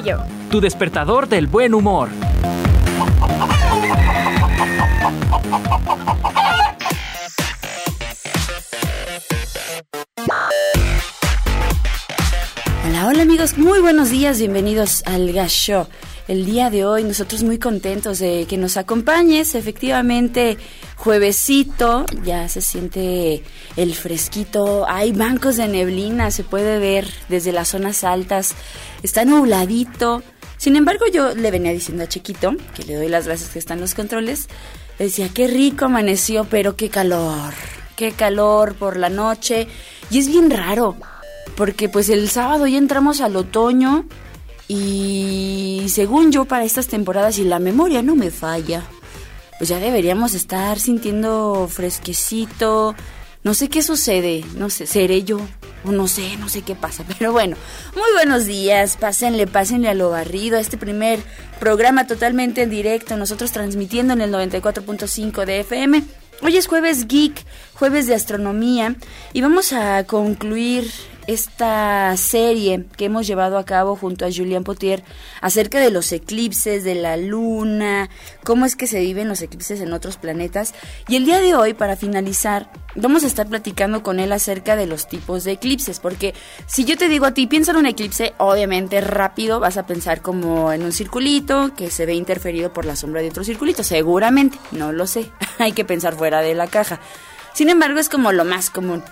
gallo. Tu despertador del buen humor. Hola, hola amigos, muy buenos días, bienvenidos al Gas Show. El día de hoy nosotros muy contentos de que nos acompañes, efectivamente juevesito, ya se siente el fresquito, hay bancos de neblina, se puede ver desde las zonas altas, está nubladito. Sin embargo, yo le venía diciendo a Chiquito, que le doy las gracias que están los controles, le decía, qué rico amaneció, pero qué calor, qué calor por la noche. Y es bien raro, porque pues el sábado ya entramos al otoño y según yo para estas temporadas y la memoria no me falla, pues ya deberíamos estar sintiendo fresquecito. No sé qué sucede, no sé, seré yo o no sé, no sé qué pasa, pero bueno, muy buenos días, pásenle, pásenle a lo barrido, a este primer programa totalmente en directo, nosotros transmitiendo en el 94.5 de FM. Hoy es jueves geek, jueves de astronomía y vamos a concluir esta serie que hemos llevado a cabo junto a Julián Potier acerca de los eclipses, de la luna, cómo es que se viven los eclipses en otros planetas. Y el día de hoy, para finalizar, vamos a estar platicando con él acerca de los tipos de eclipses, porque si yo te digo a ti, piensa en un eclipse, obviamente rápido vas a pensar como en un circulito que se ve interferido por la sombra de otro circulito, seguramente, no lo sé, hay que pensar fuera de la caja. Sin embargo, es como lo más común.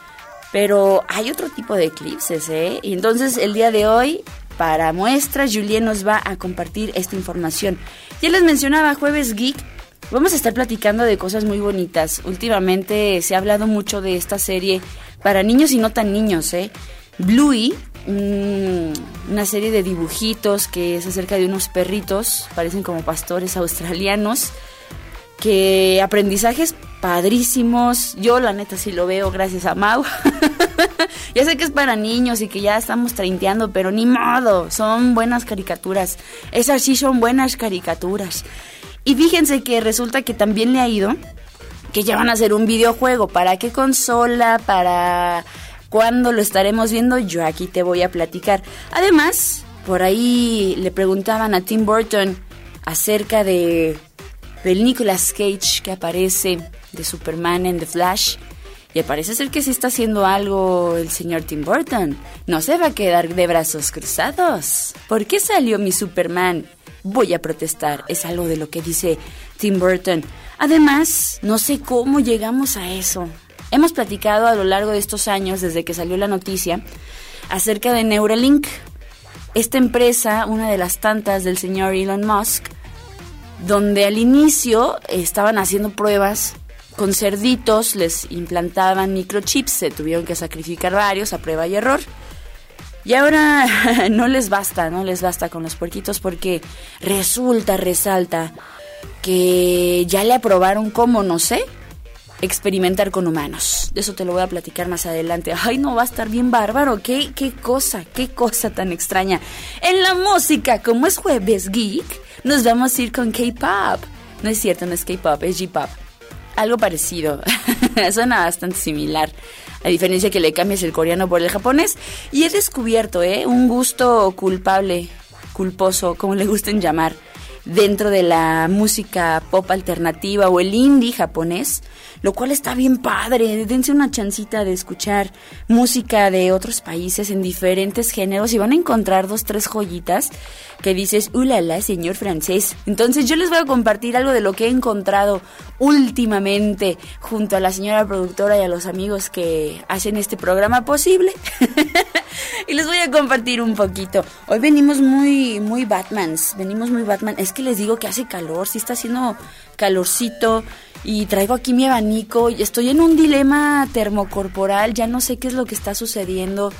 Pero hay otro tipo de eclipses, ¿eh? Y entonces el día de hoy, para muestra, Julien nos va a compartir esta información. Ya les mencionaba, Jueves Geek, vamos a estar platicando de cosas muy bonitas. Últimamente se ha hablado mucho de esta serie para niños y no tan niños, ¿eh? Bluey, una serie de dibujitos que es acerca de unos perritos, parecen como pastores australianos que aprendizajes padrísimos. Yo la neta sí lo veo gracias a Mau. ya sé que es para niños y que ya estamos treinteando, pero ni modo, son buenas caricaturas. Esas sí son buenas caricaturas. Y fíjense que resulta que también le ha ido que ya van a hacer un videojuego. ¿Para qué consola? ¿Para cuándo lo estaremos viendo? Yo aquí te voy a platicar. Además, por ahí le preguntaban a Tim Burton acerca de del Nicolas Cage que aparece de Superman en The Flash. Y parece ser que sí está haciendo algo el señor Tim Burton. No se va a quedar de brazos cruzados. ¿Por qué salió mi Superman? Voy a protestar. Es algo de lo que dice Tim Burton. Además, no sé cómo llegamos a eso. Hemos platicado a lo largo de estos años, desde que salió la noticia, acerca de Neuralink. Esta empresa, una de las tantas del señor Elon Musk, donde al inicio estaban haciendo pruebas con cerditos, les implantaban microchips, se tuvieron que sacrificar varios a prueba y error. Y ahora no les basta, no les basta con los puerquitos porque resulta, resalta que ya le aprobaron como, no sé, experimentar con humanos. De eso te lo voy a platicar más adelante. Ay, no va a estar bien bárbaro. ¿Qué, qué cosa, qué cosa tan extraña. En la música, como es jueves geek, nos vamos a ir con K-pop. No es cierto, no es K-pop, es J-pop. Algo parecido. Suena bastante similar. A diferencia que le cambies el coreano por el japonés. Y he descubierto, ¿eh? Un gusto culpable, culposo, como le gusten llamar, dentro de la música pop alternativa o el indie japonés lo cual está bien padre. Dense una chancita de escuchar música de otros países en diferentes géneros y van a encontrar dos, tres joyitas que dices, ulala, señor francés. Entonces yo les voy a compartir algo de lo que he encontrado últimamente junto a la señora productora y a los amigos que hacen este programa posible. y les voy a compartir un poquito. Hoy venimos muy, muy Batmans, venimos muy Batman. Es que les digo que hace calor, sí está haciendo calorcito y traigo aquí mi abanico y estoy en un dilema termocorporal, ya no sé qué es lo que está sucediendo.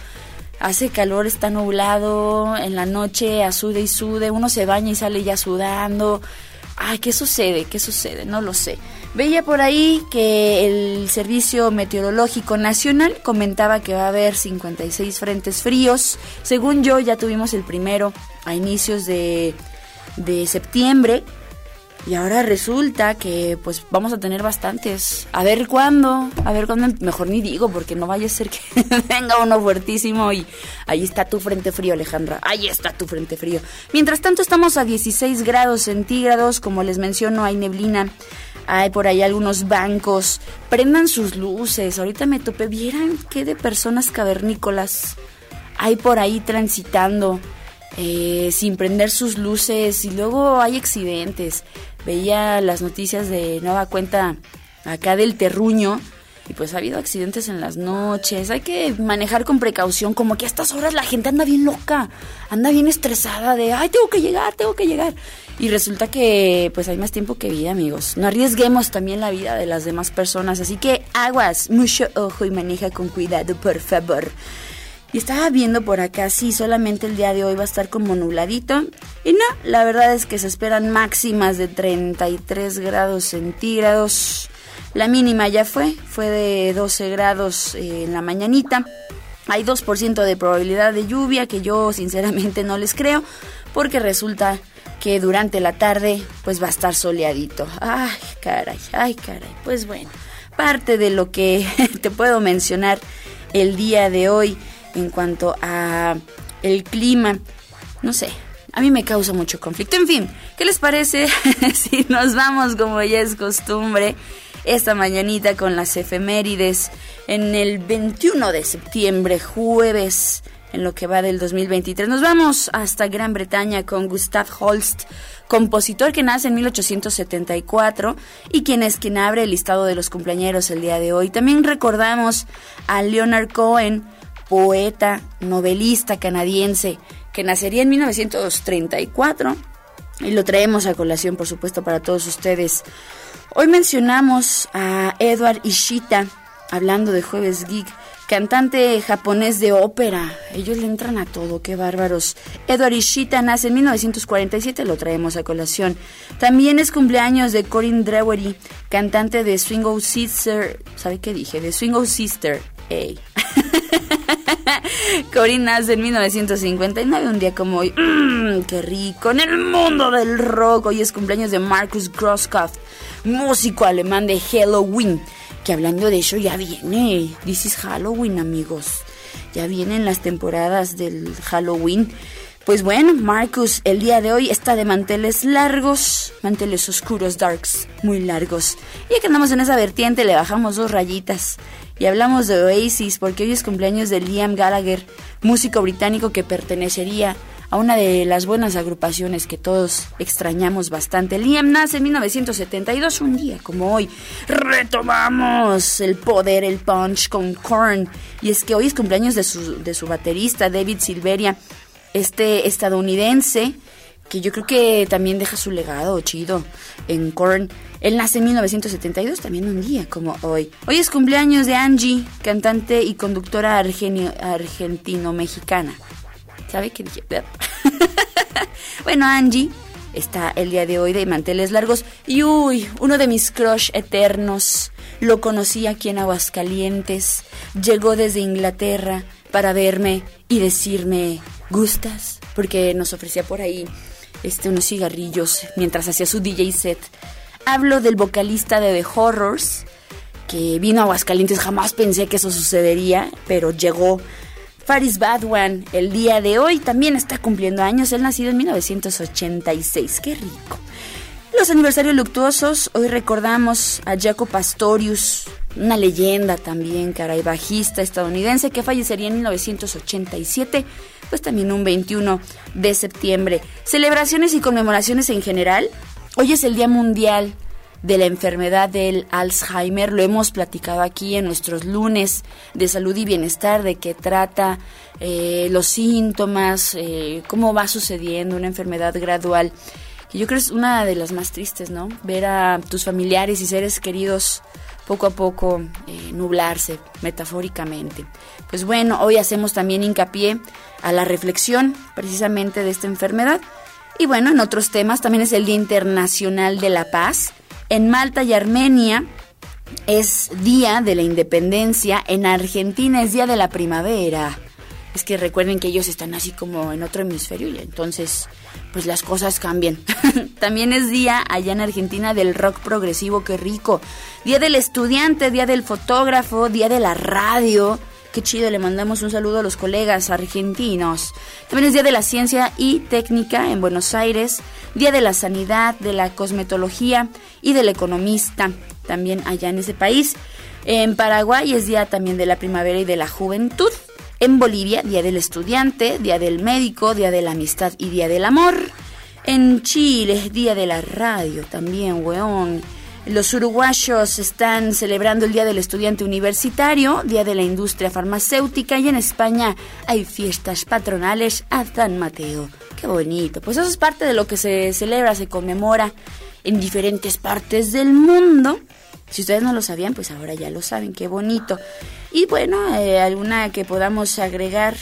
Hace calor, está nublado, en la noche asude y sude, uno se baña y sale ya sudando. Ay, ¿qué sucede? ¿Qué sucede? No lo sé. Veía por ahí que el Servicio Meteorológico Nacional comentaba que va a haber 56 frentes fríos. Según yo, ya tuvimos el primero a inicios de, de septiembre Y ahora resulta que pues vamos a tener bastantes. A ver cuándo, a ver cuándo, mejor ni digo, porque no vaya a ser que venga uno fuertísimo y ahí está tu frente frío, Alejandra. Ahí está tu frente frío. Mientras tanto estamos a 16 grados centígrados, como les menciono, hay neblina. Hay por ahí algunos bancos. Prendan sus luces. Ahorita me topé. Vieran qué de personas cavernícolas hay por ahí transitando. Eh, sin prender sus luces y luego hay accidentes. Veía las noticias de nueva cuenta acá del terruño y pues ha habido accidentes en las noches. Hay que manejar con precaución, como que a estas horas la gente anda bien loca, anda bien estresada de, ay, tengo que llegar, tengo que llegar. Y resulta que pues hay más tiempo que vida, amigos. No arriesguemos también la vida de las demás personas, así que aguas, mucho ojo y maneja con cuidado, por favor. Y estaba viendo por acá, sí, solamente el día de hoy va a estar como nubladito. Y no, la verdad es que se esperan máximas de 33 grados centígrados. La mínima ya fue, fue de 12 grados eh, en la mañanita. Hay 2% de probabilidad de lluvia que yo sinceramente no les creo porque resulta que durante la tarde pues va a estar soleadito. Ay, caray, ay, caray. Pues bueno, parte de lo que te puedo mencionar el día de hoy en cuanto a el clima, no sé, a mí me causa mucho conflicto. En fin, ¿qué les parece si nos vamos como ya es costumbre esta mañanita con las efemérides en el 21 de septiembre, jueves, en lo que va del 2023. Nos vamos hasta Gran Bretaña con Gustav Holst, compositor que nace en 1874 y quien es quien abre el listado de los cumpleaños el día de hoy. También recordamos a Leonard Cohen, poeta, novelista canadiense, que nacería en 1934 y lo traemos a colación, por supuesto, para todos ustedes. Hoy mencionamos a Edward Ishita, hablando de Jueves Geek, cantante japonés de ópera. Ellos le entran a todo, qué bárbaros. Edward Ishita nace en 1947, lo traemos a colación. También es cumpleaños de Corinne Drewery, cantante de Swing Sister. ¿Sabe qué dije? De Swing Sister. Hey. Corinne nace en 1959, un día como hoy. Mmm, ¡Qué rico! En el mundo del rock, hoy es cumpleaños de Marcus Grosskopf, músico alemán de Halloween. Que hablando de eso ya viene. This is Halloween, amigos. Ya vienen las temporadas del Halloween. Pues bueno, Marcus el día de hoy está de manteles largos, manteles oscuros, darks, muy largos. Y ya que andamos en esa vertiente, le bajamos dos rayitas. Y hablamos de Oasis porque hoy es cumpleaños de Liam Gallagher, músico británico que pertenecería a una de las buenas agrupaciones que todos extrañamos bastante. Liam nace en 1972, un día como hoy. Retomamos el poder, el punch con Korn. Y es que hoy es cumpleaños de su, de su baterista, David Silveria, este estadounidense que yo creo que también deja su legado chido en Korn. Él nace en 1972, también un día como hoy. Hoy es cumpleaños de Angie, cantante y conductora argentino-mexicana. ¿Sabe qué dije? bueno, Angie está el día de hoy de manteles largos. Y uy, uno de mis crush eternos. Lo conocí aquí en Aguascalientes. Llegó desde Inglaterra para verme y decirme, ¿gustas? Porque nos ofrecía por ahí este, unos cigarrillos mientras hacía su DJ set. Hablo del vocalista de The Horrors, que vino a Aguascalientes. Jamás pensé que eso sucedería, pero llegó. Faris Badwan, el día de hoy, también está cumpliendo años. Él nacido en 1986. ¡Qué rico! Los aniversarios luctuosos, hoy recordamos a Jaco Pastorius, una leyenda también, caray, bajista estadounidense que fallecería en 1987 pues también un 21 de septiembre. Celebraciones y conmemoraciones en general. Hoy es el Día Mundial de la enfermedad del Alzheimer. Lo hemos platicado aquí en nuestros lunes de salud y bienestar, de qué trata, eh, los síntomas, eh, cómo va sucediendo una enfermedad gradual. Yo creo que es una de las más tristes, ¿no? Ver a tus familiares y seres queridos poco a poco eh, nublarse, metafóricamente. Pues bueno, hoy hacemos también hincapié a la reflexión precisamente de esta enfermedad. Y bueno, en otros temas también es el Día Internacional de la Paz. En Malta y Armenia es Día de la Independencia. En Argentina es Día de la Primavera. Es que recuerden que ellos están así como en otro hemisferio y entonces pues las cosas cambian. También es día allá en Argentina del rock progresivo, qué rico. Día del estudiante, día del fotógrafo, día de la radio. Qué chido, le mandamos un saludo a los colegas argentinos. También es Día de la Ciencia y Técnica en Buenos Aires, Día de la Sanidad, de la Cosmetología y del Economista, también allá en ese país. En Paraguay es Día también de la Primavera y de la Juventud. En Bolivia, Día del Estudiante, Día del Médico, Día de la Amistad y Día del Amor. En Chile, Día de la Radio también, weón. Los uruguayos están celebrando el Día del Estudiante Universitario, Día de la Industria Farmacéutica y en España hay fiestas patronales a San Mateo. Qué bonito. Pues eso es parte de lo que se celebra, se conmemora en diferentes partes del mundo. Si ustedes no lo sabían, pues ahora ya lo saben, qué bonito. Y bueno, eh, alguna que podamos agregar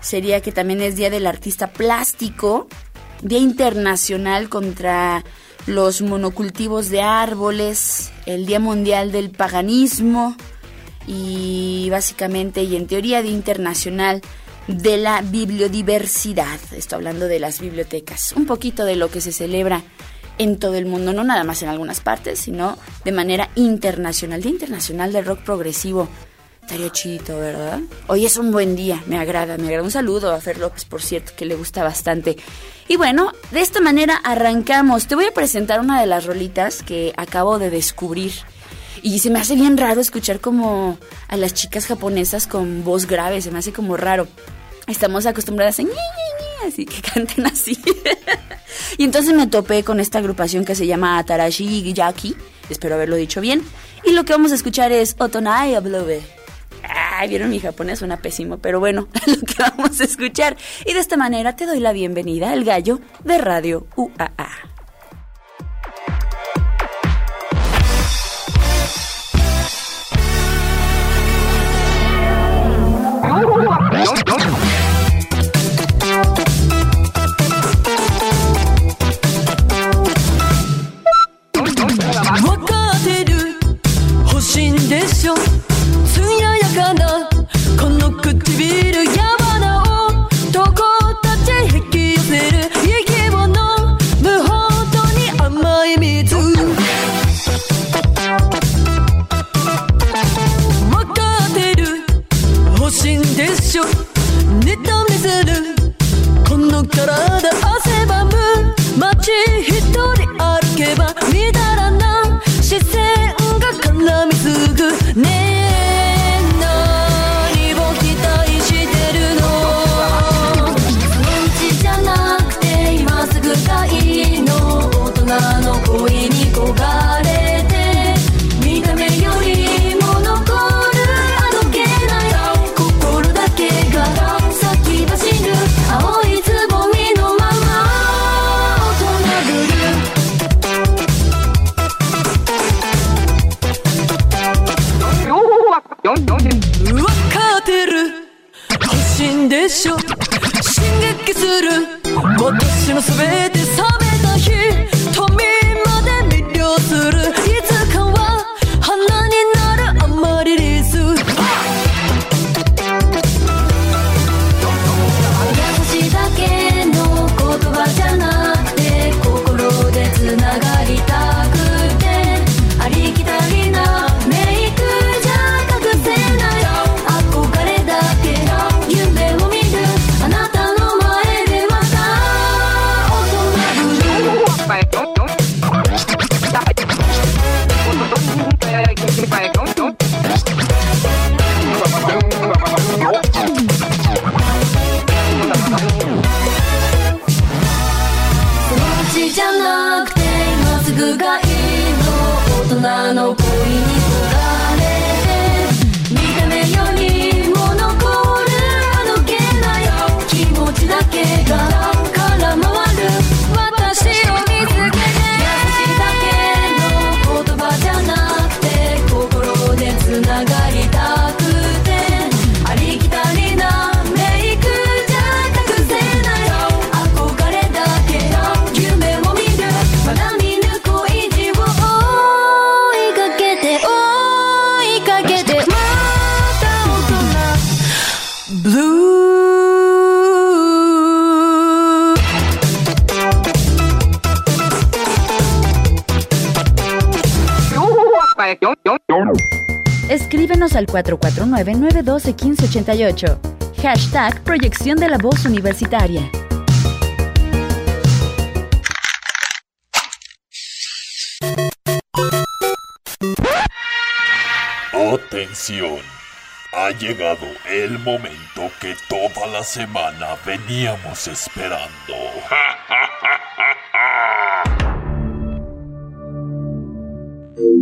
sería que también es Día del Artista Plástico, Día Internacional contra los monocultivos de árboles, el Día Mundial del Paganismo y básicamente y en teoría Día Internacional de la Bibliodiversidad. Estoy hablando de las bibliotecas, un poquito de lo que se celebra en todo el mundo, no nada más en algunas partes, sino de manera internacional, Día Internacional del Rock Progresivo. Estaría chido, ¿verdad? Hoy es un buen día, me agrada, me agrada. Un saludo a Fer López, por cierto, que le gusta bastante. Y bueno, de esta manera arrancamos. Te voy a presentar una de las rolitas que acabo de descubrir. Y se me hace bien raro escuchar como a las chicas japonesas con voz grave, se me hace como raro. Estamos acostumbradas a así que canten así. y entonces me topé con esta agrupación que se llama Atarashi Yaki, espero haberlo dicho bien. Y lo que vamos a escuchar es Otonai Ablove. Ay, vieron mi japonés, suena pésimo, pero bueno, lo que vamos a escuchar. Y de esta manera te doy la bienvenida al gallo de Radio UAA. 力で汗ばむ街一人歩けば乱れ Escríbenos al 449-912-1588. Hashtag Proyección de la Voz Universitaria. Atención. Ha llegado el momento que toda la semana veníamos esperando.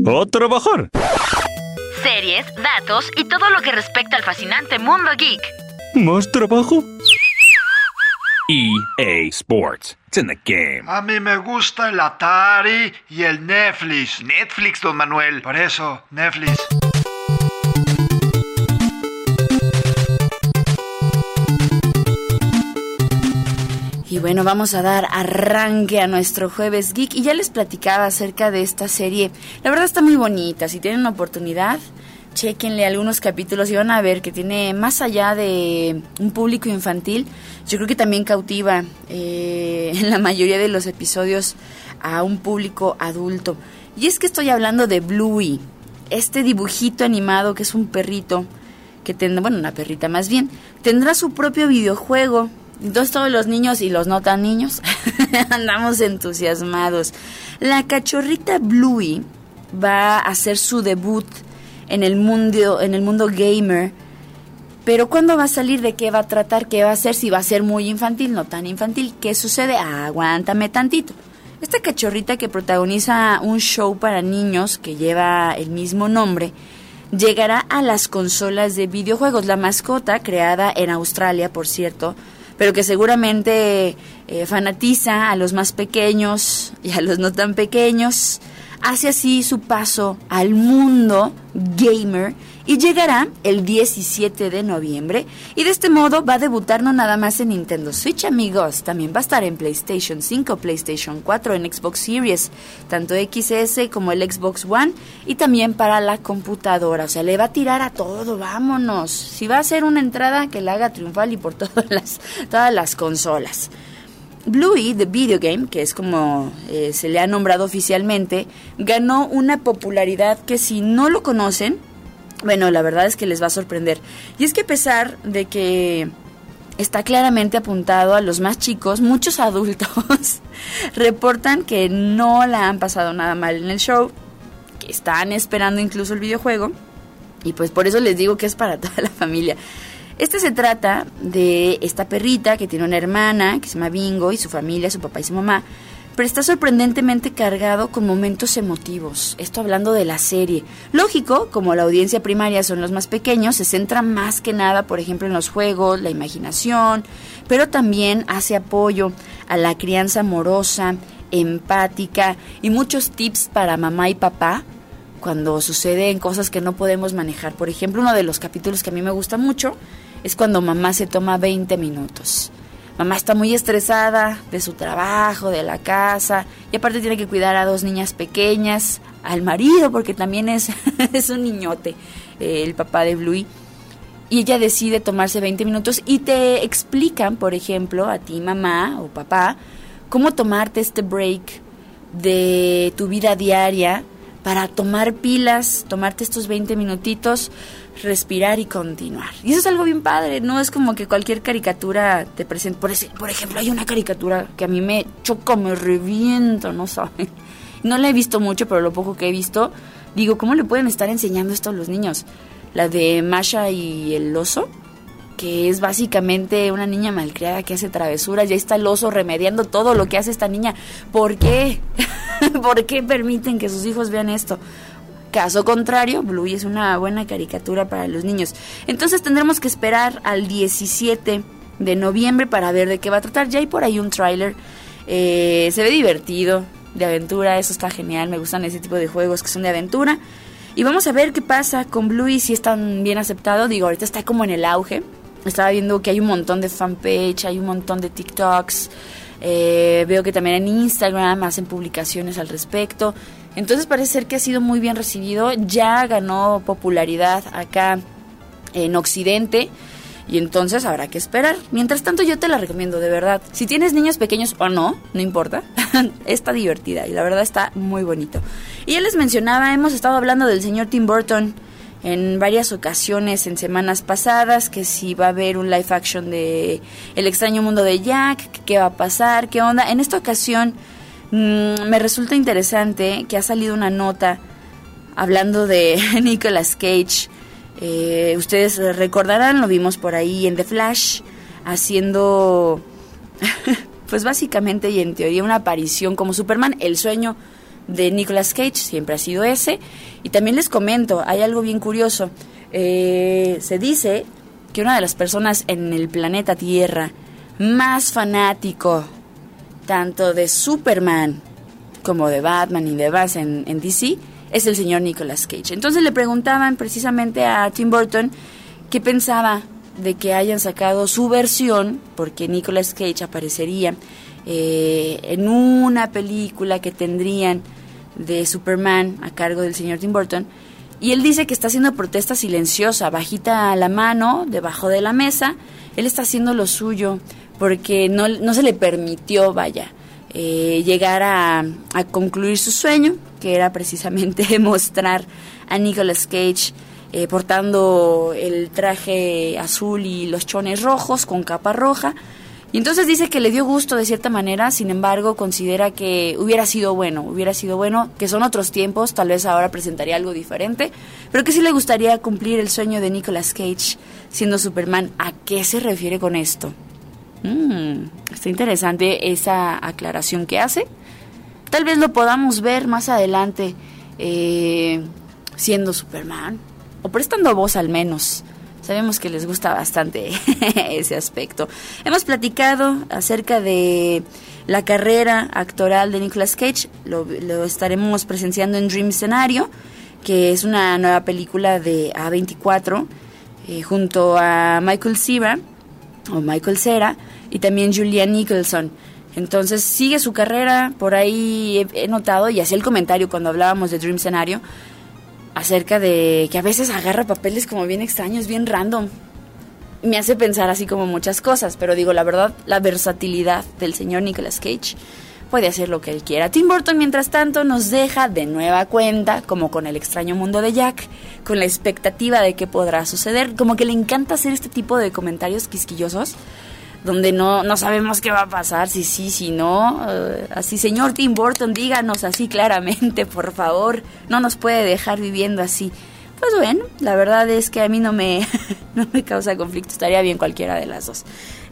¡A trabajar! Series, datos y todo lo que respecta al fascinante mundo geek. ¿Más trabajo? EA Sports. It's in the game. A mí me gusta el Atari y el Netflix. Netflix, don Manuel. Por eso, Netflix. Bueno, vamos a dar arranque a nuestro jueves geek y ya les platicaba acerca de esta serie. La verdad está muy bonita, si tienen una oportunidad, chequenle algunos capítulos y van a ver que tiene más allá de un público infantil, yo creo que también cautiva eh, en la mayoría de los episodios a un público adulto. Y es que estoy hablando de Bluey, este dibujito animado que es un perrito que tendrá, bueno, una perrita más bien, tendrá su propio videojuego entonces todos los niños y los no tan niños andamos entusiasmados. La cachorrita Bluey va a hacer su debut en el mundo en el mundo gamer. Pero ¿cuándo va a salir? ¿De qué va a tratar? ¿Qué va a hacer? Si va a ser muy infantil, no tan infantil. ¿Qué sucede? aguántame tantito. Esta cachorrita que protagoniza un show para niños que lleva el mismo nombre, llegará a las consolas de videojuegos. La mascota, creada en Australia, por cierto, pero que seguramente eh, fanatiza a los más pequeños y a los no tan pequeños, hace así su paso al mundo gamer y llegará el 17 de noviembre. Y de este modo va a debutar no nada más en Nintendo Switch amigos, también va a estar en PlayStation 5, PlayStation 4, en Xbox Series, tanto XS como el Xbox One y también para la computadora, o sea, le va a tirar a todo, vámonos, si va a hacer una entrada que la haga triunfal y por todas las, todas las consolas. Bluey, The Video Game, que es como eh, se le ha nombrado oficialmente, ganó una popularidad que si no lo conocen, bueno, la verdad es que les va a sorprender. Y es que a pesar de que está claramente apuntado a los más chicos, muchos adultos reportan que no la han pasado nada mal en el show, que están esperando incluso el videojuego, y pues por eso les digo que es para toda la familia. Este se trata de esta perrita que tiene una hermana que se llama Bingo y su familia, su papá y su mamá, pero está sorprendentemente cargado con momentos emotivos. Esto hablando de la serie. Lógico, como la audiencia primaria son los más pequeños, se centra más que nada, por ejemplo, en los juegos, la imaginación, pero también hace apoyo a la crianza amorosa, empática y muchos tips para mamá y papá cuando suceden cosas que no podemos manejar. Por ejemplo, uno de los capítulos que a mí me gusta mucho es cuando mamá se toma 20 minutos Mamá está muy estresada de su trabajo, de la casa, y aparte tiene que cuidar a dos niñas pequeñas, al marido, porque también es, es un niñote, eh, el papá de Bluey. Y ella decide tomarse 20 minutos y te explican, por ejemplo, a ti mamá o papá, cómo tomarte este break de tu vida diaria para tomar pilas, tomarte estos 20 minutitos respirar y continuar. Y eso es algo bien padre, no es como que cualquier caricatura te presente. Por, ese, por ejemplo, hay una caricatura que a mí me choca, me reviento, no saben. No la he visto mucho, pero lo poco que he visto, digo, ¿cómo le pueden estar enseñando esto a los niños? La de Masha y el oso, que es básicamente una niña malcriada que hace travesuras, ya está el oso remediando todo lo que hace esta niña. ¿Por qué? ¿Por qué permiten que sus hijos vean esto? Caso contrario, Bluey es una buena caricatura para los niños. Entonces tendremos que esperar al 17 de noviembre para ver de qué va a tratar. Ya hay por ahí un tráiler. Eh, se ve divertido, de aventura, eso está genial. Me gustan ese tipo de juegos que son de aventura. Y vamos a ver qué pasa con Bluey, si es tan bien aceptado. Digo, ahorita está como en el auge. Estaba viendo que hay un montón de fanpage, hay un montón de TikToks. Eh, veo que también en Instagram hacen publicaciones al respecto. Entonces parece ser que ha sido muy bien recibido. Ya ganó popularidad acá en Occidente. Y entonces habrá que esperar. Mientras tanto yo te la recomiendo, de verdad. Si tienes niños pequeños o no, no importa. está divertida y la verdad está muy bonito. Y él les mencionaba, hemos estado hablando del señor Tim Burton en varias ocasiones en semanas pasadas, que si va a haber un live action de El extraño mundo de Jack, qué va a pasar, qué onda. En esta ocasión mm, me resulta interesante que ha salido una nota hablando de Nicolas Cage eh, ustedes recordarán, lo vimos por ahí en The Flash, haciendo, pues básicamente y en teoría una aparición como Superman, el sueño de Nicolas Cage siempre ha sido ese. Y también les comento, hay algo bien curioso. Eh, se dice que una de las personas en el planeta Tierra más fanático, tanto de Superman como de Batman y de Bass en DC, es el señor Nicolas Cage. Entonces le preguntaban precisamente a Tim Burton qué pensaba de que hayan sacado su versión, porque Nicolas Cage aparecería eh, en una película que tendrían de Superman a cargo del señor Tim Burton. Y él dice que está haciendo protesta silenciosa, bajita la mano, debajo de la mesa. Él está haciendo lo suyo porque no, no se le permitió, vaya, eh, llegar a, concluir su sueño, que era precisamente mostrar a Nicolas Cage eh, portando el traje azul y los chones rojos con capa roja. Y entonces dice que le dio gusto de cierta manera, sin embargo considera que hubiera sido bueno, hubiera sido bueno, que son otros tiempos, tal vez ahora presentaría algo diferente, pero que sí le gustaría cumplir el sueño de Nicolas Cage siendo Superman. ¿A qué se refiere con esto? Mm, está interesante esa aclaración que hace. Tal vez lo podamos ver más adelante eh, siendo Superman o prestando voz al menos. Sabemos que les gusta bastante ese aspecto. Hemos platicado acerca de la carrera actoral de Nicolas Cage. Lo, estaremos presenciando en Dream Scenario, que es una nueva película de A24, eh, junto a Michael Cera o Michael Cera y también Julian Nicholson. Entonces sigue su carrera, por ahí he, notado y hacía el comentario cuando hablábamos de Dream Scenario acerca de que a veces agarra papeles como bien extraños, bien random. Me hace pensar así como muchas cosas, pero digo la verdad, la versatilidad del señor Nicolas Cage puede hacer lo que él quiera. Tim Burton, mientras tanto, nos deja de nueva cuenta, como con el extraño mundo de Jack, con la expectativa de qué podrá suceder, como que le encanta hacer este tipo de comentarios quisquillosos donde no, no sabemos qué va a pasar, si sí, si no. Eh, así, señor Tim Burton, díganos así claramente, por favor. No nos puede dejar viviendo así. Pues bueno, la verdad es que a mí no me, no me causa conflicto, estaría bien cualquiera de las dos.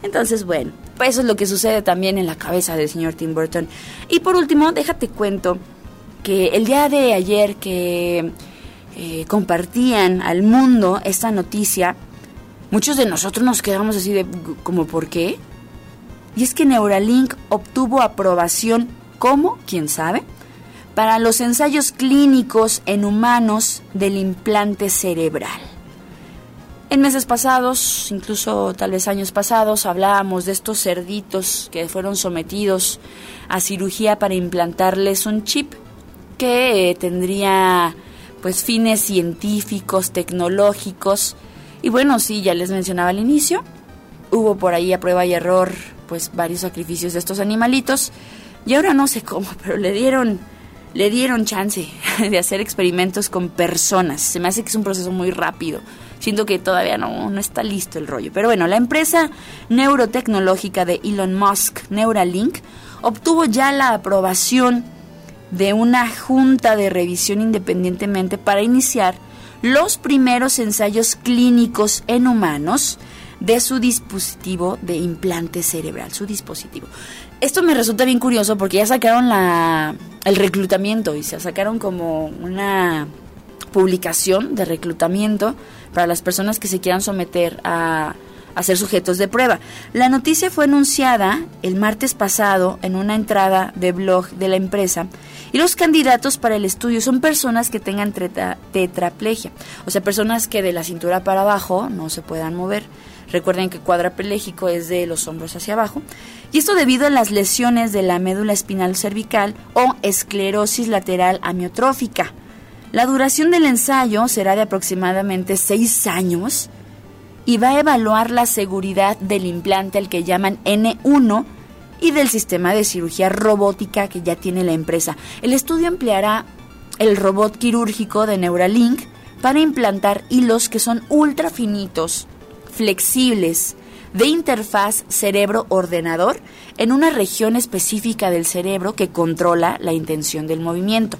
Entonces, bueno, pues eso es lo que sucede también en la cabeza del señor Tim Burton. Y por último, déjate cuento que el día de ayer que eh, compartían al mundo esta noticia, muchos de nosotros nos quedamos así de, como, ¿por qué? Y es que Neuralink obtuvo aprobación, ¿cómo? ¿Quién sabe? Para los ensayos clínicos en humanos del implante cerebral. En meses pasados, incluso tal vez años pasados, hablábamos de estos cerditos que fueron sometidos a cirugía para implantarles un chip que eh, tendría pues fines científicos, tecnológicos. Y bueno, sí, ya les mencionaba al inicio, hubo por ahí a prueba y error pues varios sacrificios de estos animalitos y ahora no sé cómo, pero le dieron le dieron chance de hacer experimentos con personas. Se me hace que es un proceso muy rápido siento que todavía no, no está listo el rollo. Pero bueno, la empresa neurotecnológica de Elon Musk, Neuralink, obtuvo ya la aprobación de una junta de revisión independientemente para iniciar los primeros ensayos clínicos en humanos de su dispositivo de implante cerebral, su dispositivo. Esto me resulta bien curioso porque ya sacaron la, el reclutamiento y se sacaron como una publicación de reclutamiento para las personas que se quieran someter a, a ser sujetos de prueba. La noticia fue anunciada el martes pasado en una entrada de blog de la empresa y los candidatos para el estudio son personas que tengan tetraplegia, o sea, personas que de la cintura para abajo no se puedan mover. Recuerden que cuadrapléjico es de los hombros hacia abajo. Y esto debido a las lesiones de la médula espinal cervical o esclerosis lateral amiotrófica. La duración del ensayo será de aproximadamente seis años y va a evaluar la seguridad del implante al que llaman N1 y del sistema de cirugía robótica que ya tiene la empresa. El estudio empleará el robot quirúrgico de Neuralink para implantar hilos que son ultra finitos, flexibles, de interfaz cerebro-ordenador en una región específica del cerebro que controla la intención del movimiento.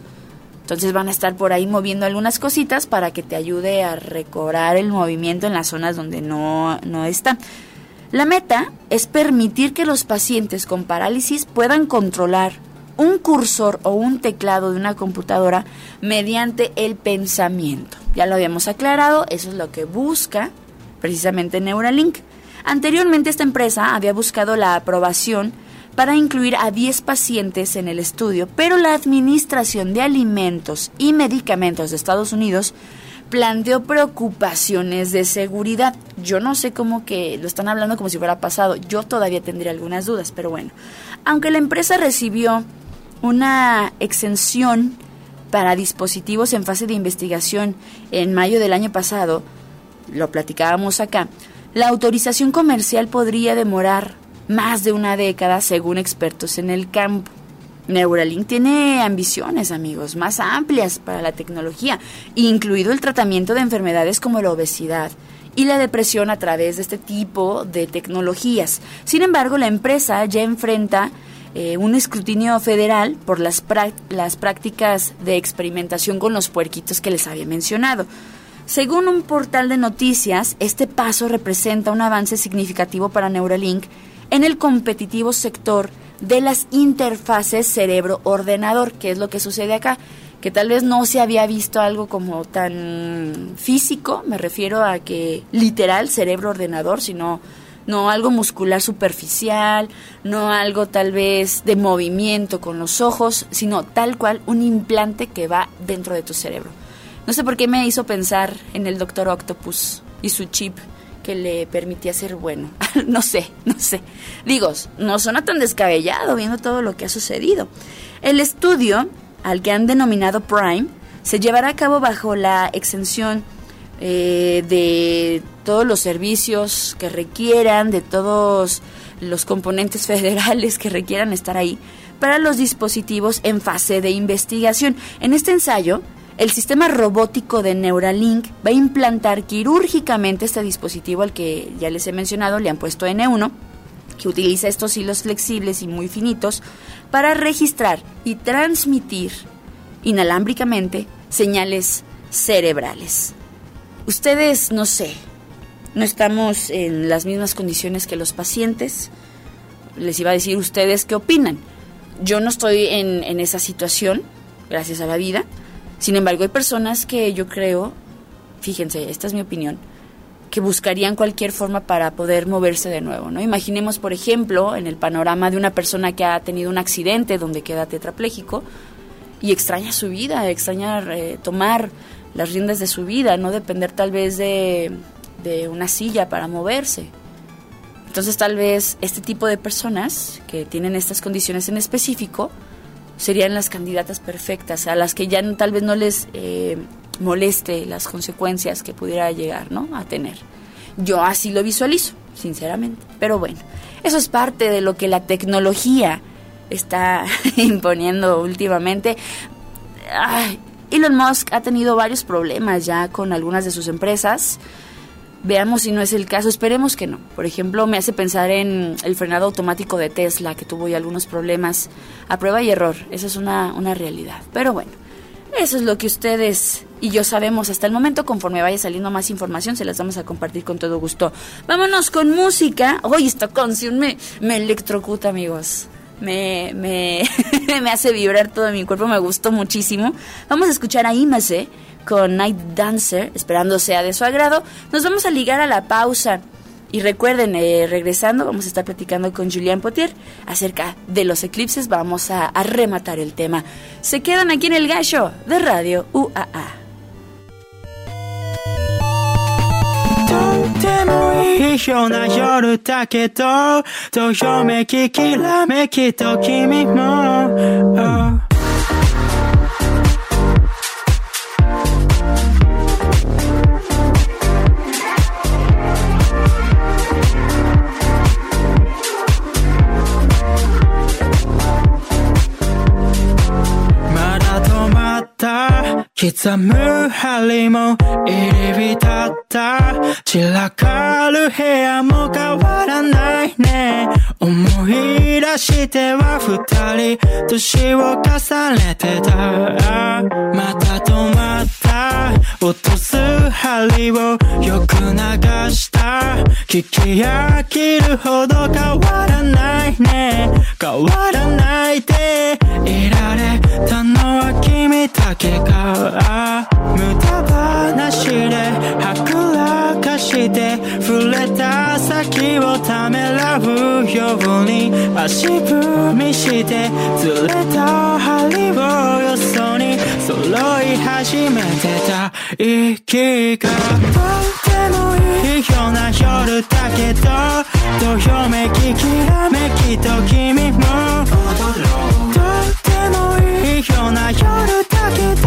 Entonces van a estar por ahí moviendo algunas cositas para que te ayude a recobrar el movimiento en las zonas donde no, no está. La meta es permitir que los pacientes con parálisis puedan controlar un cursor o un teclado de una computadora mediante el pensamiento. Ya lo habíamos aclarado, eso es lo que busca precisamente Neuralink. Anteriormente esta empresa había buscado la aprobación para incluir a 10 pacientes en el estudio, pero la Administración de Alimentos y Medicamentos de Estados Unidos planteó preocupaciones de seguridad. Yo no sé cómo que lo están hablando como si fuera pasado. Yo todavía tendría algunas dudas, pero bueno. Aunque la empresa recibió una exención para dispositivos en fase de investigación en mayo del año pasado, lo platicábamos acá, la autorización comercial podría demorar más de una década según expertos en el campo. Neuralink tiene ambiciones, amigos, más amplias para la tecnología, incluido el tratamiento de enfermedades como la obesidad y la depresión a través de este tipo de tecnologías. Sin embargo, la empresa ya enfrenta eh, un escrutinio federal por las, las prácticas de experimentación con los puerquitos que les había mencionado. Según un portal de noticias, este paso representa un avance significativo para Neuralink en el competitivo sector de las interfaces cerebro-ordenador, que es lo que sucede acá, que tal vez no se había visto algo como tan físico, me refiero a que literal cerebro-ordenador, sino no algo muscular superficial, no algo tal vez de movimiento con los ojos, sino tal cual un implante que va dentro de tu cerebro. No sé por qué me hizo pensar en el Doctor Octopus y su chip que le permitía ser bueno. no sé, no sé. Digo, no suena tan descabellado viendo todo lo que ha sucedido. El estudio, al que han denominado Prime, se llevará a cabo bajo la exención eh, de todos los servicios que requieran, de todos los componentes federales que requieran estar ahí, para los dispositivos en fase de investigación. En este ensayo, el sistema robótico de Neuralink va a implantar quirúrgicamente este dispositivo al que ya les he mencionado, le han puesto N1, que utiliza estos hilos flexibles y muy finitos para registrar y transmitir inalámbricamente señales cerebrales. Ustedes, no sé, no estamos en las mismas condiciones que los pacientes. Les iba a decir ustedes qué opinan. Yo no estoy en, en esa situación, gracias a la vida sin embargo, hay personas que yo creo, fíjense, esta es mi opinión, que buscarían cualquier forma para poder moverse de nuevo, ¿no? Imaginemos, por ejemplo, en el panorama de una persona que ha tenido un accidente donde queda tetrapléjico y extraña su vida, extraña eh, tomar las riendas de su vida, no depender tal vez de, de una silla para moverse. Entonces tal vez este tipo de personas que tienen estas condiciones en específico, serían las candidatas perfectas, a las que ya tal vez no les eh, moleste las consecuencias que pudiera llegar ¿no? a tener. Yo así lo visualizo, sinceramente. Pero bueno, eso es parte de lo que la tecnología está imponiendo últimamente. Elon Musk ha tenido varios problemas ya con algunas de sus empresas. Veamos si no es el caso, esperemos que no. Por ejemplo, me hace pensar en el frenado automático de Tesla, que tuvo ya algunos problemas a prueba y error. Esa es una, una realidad. Pero bueno, eso es lo que ustedes y yo sabemos hasta el momento. Conforme vaya saliendo más información, se las vamos a compartir con todo gusto. Vámonos con música. Hoy esta canción me, me electrocuta, amigos. Me, me, me hace vibrar todo mi cuerpo, me gustó muchísimo. Vamos a escuchar a Imase con Night Dancer, esperando sea de su agrado. Nos vamos a ligar a la pausa. Y recuerden, eh, regresando, vamos a estar platicando con Julián Potier acerca de los eclipses. Vamos a, rematar el tema. Se quedan aquí en el gallo de Radio UAA. てもいい。ような夜だけどどよめききらめきと君も、oh「刻む針も入り浸った。散らかる部屋も変わらないね。思い出しては二人年を重ねてた。また止まって落とす針をよく流した。聞き飽きるほど変わらないね。変わらないでいられたのは君だけか無駄話ではぐらかして触れた先をためらうように足踏みして。ずれた針をよそに。揃い始めて。た息がとってもいい。ような夜だけどどよめききらめきと君もとってもいいような夜だけど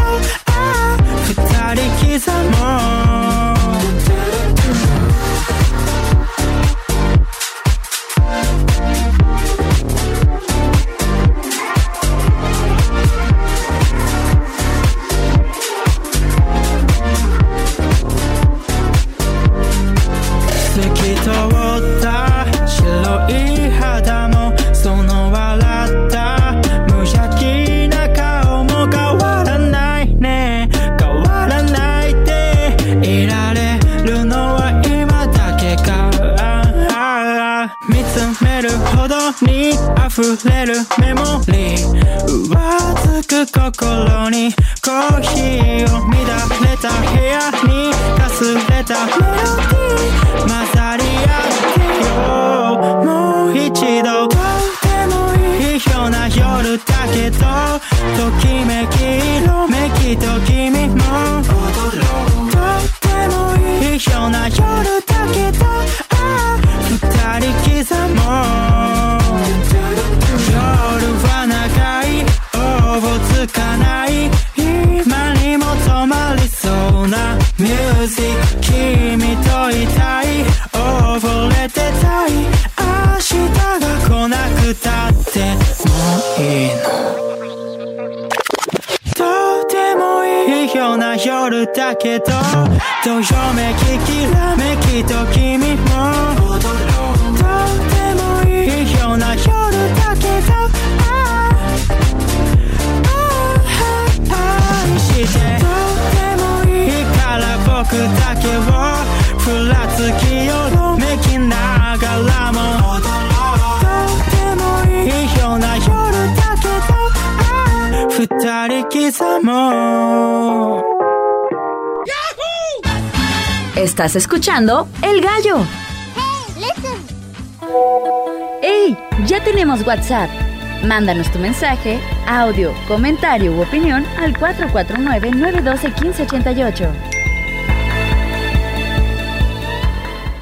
Estás escuchando El Gallo. ¡Ey! Ya tenemos WhatsApp. Mándanos tu mensaje, audio, comentario u opinión al 449-912-1588.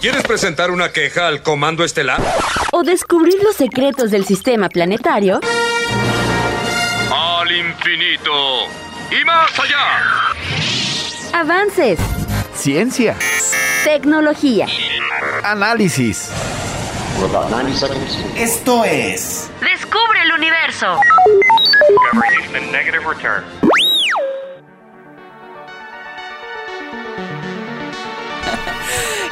¿Quieres presentar una queja al Comando Estelar? O descubrir los secretos del sistema planetario. Al infinito y más allá. Avances. Ciencia. Tecnología. Análisis. Esto es. Descubre el universo.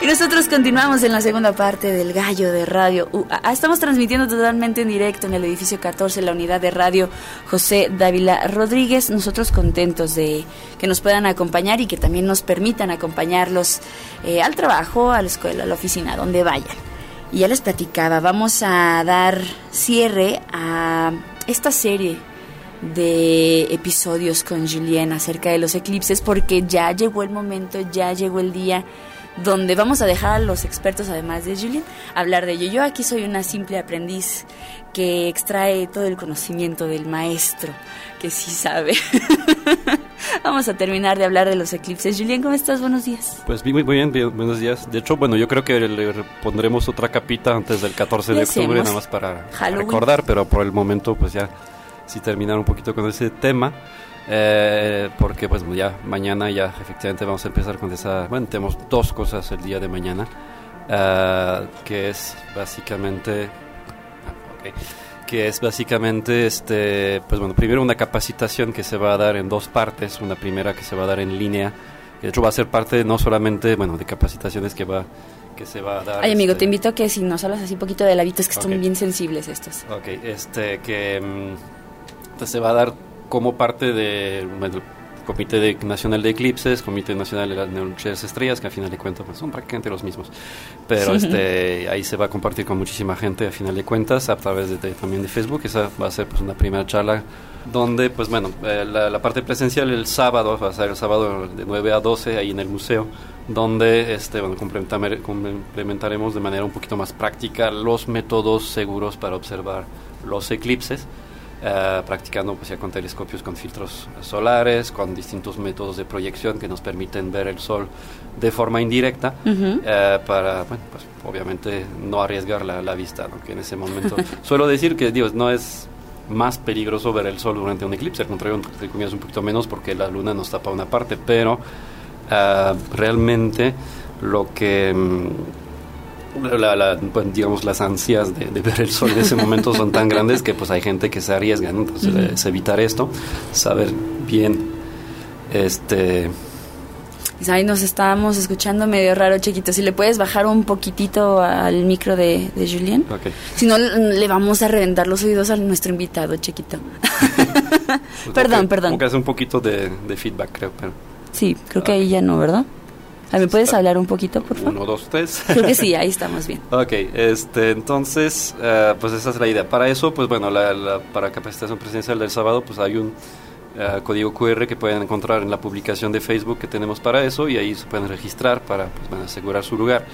Y nosotros continuamos en la segunda parte del Gallo de Radio. Estamos transmitiendo totalmente en directo en el edificio 14, la unidad de radio José Dávila Rodríguez. Nosotros contentos de que nos puedan acompañar y que también nos permitan acompañarlos eh, al trabajo, a la escuela, a la oficina, donde vayan. Y ya les platicaba, vamos a dar cierre a esta serie de episodios con Julien acerca de los eclipses porque ya llegó el momento, ya llegó el día donde vamos a dejar a los expertos, además de Julien, hablar de ello. Yo aquí soy una simple aprendiz que extrae todo el conocimiento del maestro, que sí sabe. vamos a terminar de hablar de los eclipses. Julien, ¿cómo estás? Buenos días. Pues muy, muy bien, bien, buenos días. De hecho, bueno, yo creo que le pondremos otra capita antes del 14 de octubre, nada más para Halloween. recordar, pero por el momento, pues ya, sí terminar un poquito con ese tema. Eh, porque pues ya mañana ya efectivamente vamos a empezar con esa, bueno, tenemos dos cosas el día de mañana, eh, que es básicamente, ah, ok, que es básicamente, este, pues bueno, primero una capacitación que se va a dar en dos partes, una primera que se va a dar en línea, que de hecho va a ser parte no solamente, bueno, de capacitaciones que va que se va a dar. Ay, amigo, este, te invito a que si nos hablas así un poquito de hábitos que Ok. están bien sensibles estos. Ok, este, que pues, se va a dar como parte del el Comité de- Nacional de Eclipses, Comité Nacional de las Noches Estrellas, que a final de cuentas pues, son prácticamente los mismos. Pero este, ahí se va a compartir con muchísima gente a final de cuentas, a través de, de- también de Facebook. Esa va a ser pues, una primera charla donde, pues bueno, eh, la, la parte presencial el sábado, va a ser el sábado de 9 a 12 ahí en el museo, donde este, bueno, complementame- complementaremos de manera un poquito más práctica los métodos seguros para observar los eclipses. Eh, practicando pues ya con telescopios con filtros solares, con distintos métodos de proyección que nos permiten ver el sol de forma indirecta eh, para, bueno, pues obviamente no arriesgar la, la vista, ¿no? que en ese momento suelo decir que Dios no es más peligroso ver el sol durante un eclipse, al contrario, entre comillas, un poquito menos porque la luna nos tapa una parte, pero ah, realmente lo que mm, la- la- pues, digamos las ansias de, de ver el sol en ese momento son tan grandes que pues hay gente que se arriesga ¿no? entonces Ujú. es evitar esto saber bien este Pues Ahí nos estábamos escuchando medio raro, chiquito. Si le puedes bajar un poquitito al micro de, de Julien. ok. Si no, le vamos a reventar los oídos a nuestro invitado, chiquito. Pues, Perdón, que- perdón. como que hace un poquito de, de feedback creo pero Sí, creo que ahí ya no, ¿verdad? ¿Me puedes hablar un poquito, por favor? uno dos tres Creo que sí, ahí estamos bien. Ok, este, entonces, eh, pues esa es la idea. Para eso, pues bueno, la, la- para capacitación presencial del sábado, pues hay un eh, código QR que pueden encontrar en la publicación de Facebook que tenemos para eso y ahí se pueden registrar para pues, bueno, asegurar su lugar.